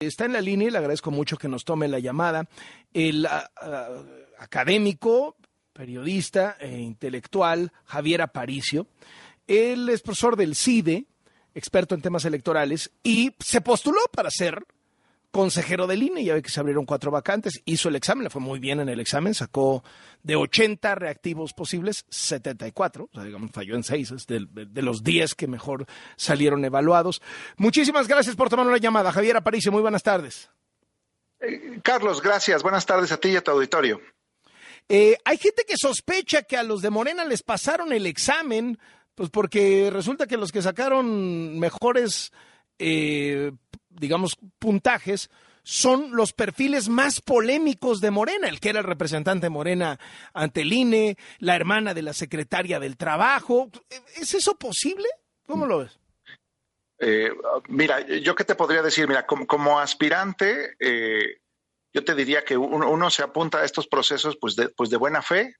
Está en la línea y le agradezco mucho que nos tome la llamada. El ah, ah, académico, periodista e intelectual Javier Aparicio. Él es profesor del CIDE, experto en temas electorales, y se postuló para ser consejero del INE, ya ve que se abrieron cuatro vacantes, hizo el examen, le fue muy bien en el examen, sacó de 80 reactivos posibles, 74, o sea, digamos, falló en 6, es de, de, los 10 que mejor salieron evaluados. Muchísimas gracias por tomar una llamada. Javier Aparicio, muy buenas tardes. Eh, Carlos, gracias. Buenas tardes a ti y a tu auditorio. Eh, hay gente que sospecha que a los de Morena les pasaron el examen, pues porque resulta que los que sacaron mejores eh, digamos, puntajes, son los perfiles más polémicos de Morena, el que era el representante Morena ante el INE, la hermana de la secretaria del Trabajo. ¿Es eso posible? ¿Cómo lo ves? Eh, mira, yo qué te podría decir, mira, como, aspirante, eh, yo te diría que uno, se apunta a estos procesos pues de, pues de buena fe,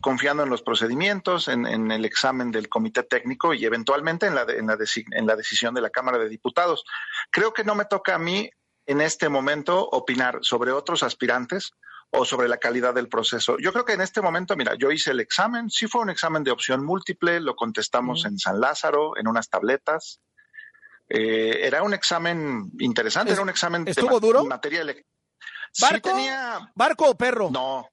confiando en los procedimientos, en, el examen del comité técnico y eventualmente en la, en, la en la decisión de la Cámara de Diputados. Creo que no me toca a mí en este momento opinar sobre otros aspirantes o sobre la calidad del proceso. Yo creo que en este momento, mira, yo hice el examen, sí fue un examen de opción múltiple, lo contestamos en San Lázaro, en unas tabletas. Eh, era un examen interesante, era un examen ¿Estuvo duro? materia ¿Barco? ¿Barco o perro? No,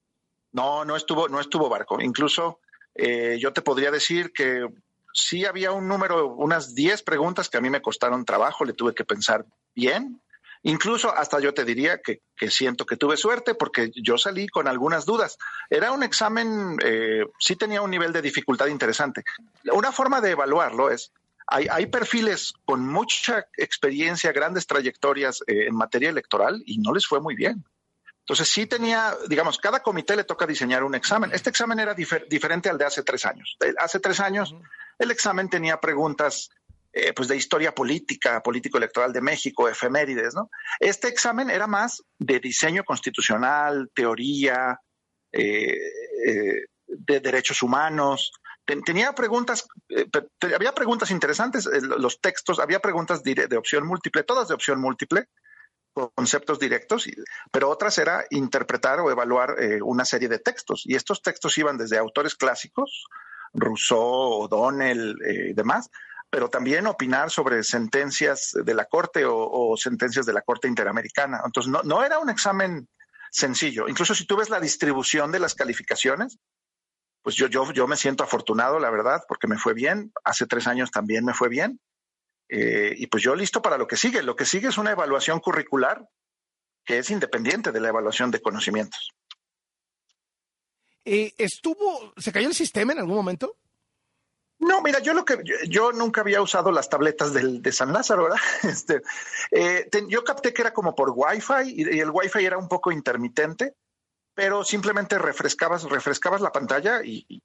no, no estuvo, no estuvo barco. Incluso eh, yo te podría decir que sí había un número, unas 10 preguntas que a mí me costaron trabajo, le tuve que pensar bien. Incluso hasta yo te diría que, siento que tuve suerte porque yo salí con algunas dudas. Era un examen, eh, sí tenía un nivel de dificultad interesante. Una forma de evaluarlo es, hay, hay perfiles con mucha experiencia, grandes trayectorias eh, en materia electoral y no les fue muy bien. Entonces sí tenía, digamos, cada comité le toca diseñar un examen. Este examen era diferente al de hace tres años. Hace tres años el examen tenía preguntas eh, pues de historia política, político electoral de México, efemérides, ¿no? Este examen era más de diseño constitucional, teoría, eh, eh, de derechos humanos. tenía preguntas, había preguntas interesantes, los textos, había preguntas de opción múltiple, todas de opción múltiple conceptos directos, pero otras era interpretar o evaluar eh, una serie de textos. Y estos textos iban desde autores clásicos, Rousseau, O'Donnell eh, y demás, pero también opinar sobre sentencias de la Corte o, sentencias de la Corte Interamericana. Entonces, no, no era un examen sencillo. Incluso si tú ves la distribución de las calificaciones, pues yo, yo, yo me siento afortunado, la verdad, porque me fue bien. Hace tres años también me fue bien. Eh, y pues yo listo para lo que sigue. Lo que sigue es una evaluación curricular que es independiente de la evaluación de conocimientos. Eh, ¿Estuvo, se cayó el sistema en algún momento? No, mira, yo lo que yo, nunca había usado las tabletas del, de San Lázaro, ¿verdad? Este, eh, yo capté que era como por Wi-Fi y, el Wi-Fi era un poco intermitente, pero simplemente refrescabas, refrescabas la pantalla y, y,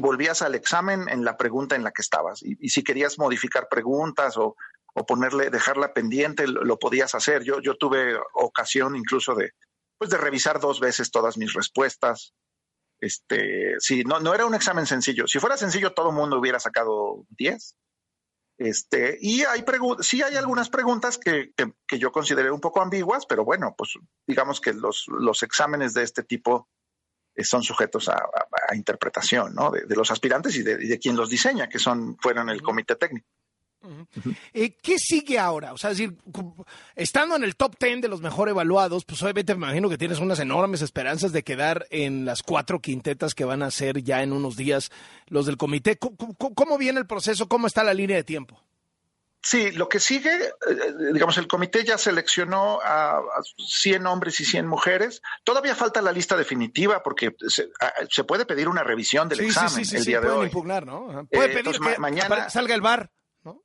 volvías al examen en la pregunta en la que estabas. Y, si querías modificar preguntas o, ponerle, dejarla pendiente, lo, podías hacer. Yo, yo tuve ocasión incluso de, pues de revisar dos veces todas mis respuestas. Este, sí, no, no era un examen sencillo. Si fuera sencillo, todo el mundo hubiera sacado 10. Este, y hay sí hay algunas preguntas que, que, yo consideré un poco ambiguas, pero bueno, pues digamos que los, los exámenes de este tipo son sujetos a, interpretación ¿no? de, los aspirantes y de, quien los diseña, que son fueron el comité técnico. Eh, ¿Qué sigue ahora? O sea, es decir, estando en el top ten de los mejor evaluados, pues obviamente me imagino que tienes unas enormes esperanzas de quedar en las cuatro quintetas que van a ser ya en unos días los del comité. cómo viene el proceso? ¿Cómo está la línea de tiempo? Sí, lo que sigue, eh, digamos, el comité ya seleccionó a, 100 hombres y 100 mujeres. Todavía falta la lista definitiva porque se, puede pedir una revisión del examen el día de hoy. impugnar, ¿no? Puede eh, pedir que mañana salga el bar, ¿no?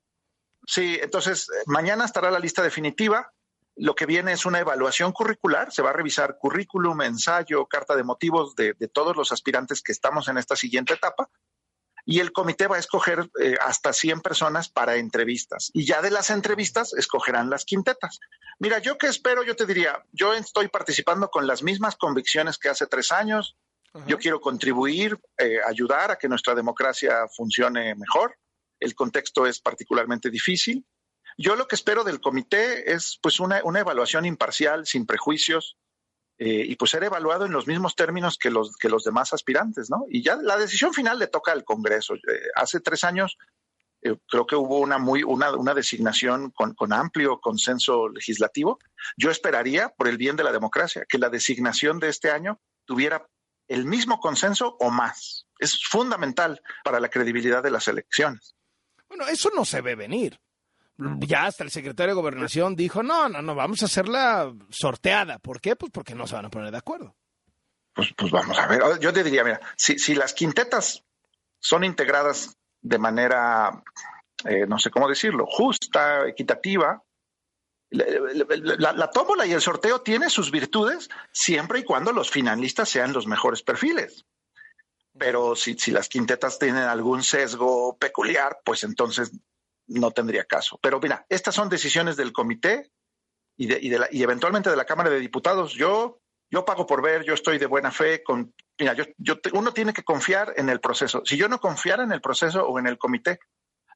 Sí, entonces eh, mañana estará la lista definitiva. Lo que viene es una evaluación curricular. Se va a revisar currículum, ensayo, carta de motivos de todos los aspirantes que estamos en esta siguiente etapa y el comité va a escoger eh, hasta 100 personas para entrevistas. Y ya de las entrevistas escogerán las quintetas. Mira, yo qué espero, yo te diría, yo estoy participando con las mismas convicciones que hace tres años. Yo quiero contribuir, eh, ayudar a que nuestra democracia funcione mejor. El contexto es particularmente difícil. Yo lo que espero del comité es pues una, una evaluación imparcial, sin prejuicios, eh, y pues ser evaluado en los mismos términos que los, que los demás aspirantes, ¿no? Y ya la decisión final le toca al Congreso. Eh, hace tres años eh, creo que hubo una, muy, una, una designación con, con, amplio consenso legislativo. Yo esperaría, por el bien de la democracia, que la designación de este año tuviera el mismo consenso o más. Es fundamental para la credibilidad de las elecciones. Bueno, eso no se ve venir. Ya hasta el secretario de Gobernación dijo, no, no, no, vamos a hacerla sorteada. ¿Por qué? Pues porque no se van a poner de acuerdo. Pues, pues vamos a ver. Yo te diría, mira, si, si las quintetas son integradas de manera, eh, no sé cómo decirlo, justa, equitativa, la, la, tómbola y el sorteo tiene sus virtudes siempre y cuando los finalistas sean los mejores perfiles. Pero si, si las quintetas tienen algún sesgo peculiar, pues entonces no tendría caso. Pero mira, estas son decisiones del comité y, de, y, de la, y eventualmente de la Cámara de Diputados. Yo, yo pago por ver, yo estoy de buena fe. Con, mira, yo, yo uno tiene que confiar en el proceso. Si yo no confiara en el proceso o en el comité,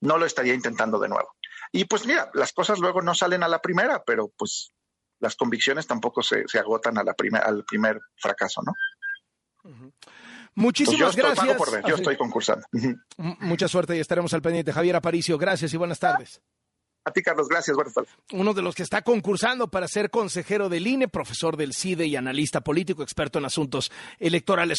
no lo estaría intentando de nuevo. Y pues mira, las cosas luego no salen a la primera, pero pues las convicciones tampoco se, se agotan a la al primer fracaso, ¿no? Muchísimas pues yo gracias. Estoy, por ver, yo estoy concursando. Mucha suerte y estaremos al pendiente. Javier Aparicio, gracias y buenas tardes. A ti, Carlos, gracias. Buenas tardes. Uno de los que está concursando para ser consejero del INE, profesor del CIDE y analista político, experto en asuntos electorales.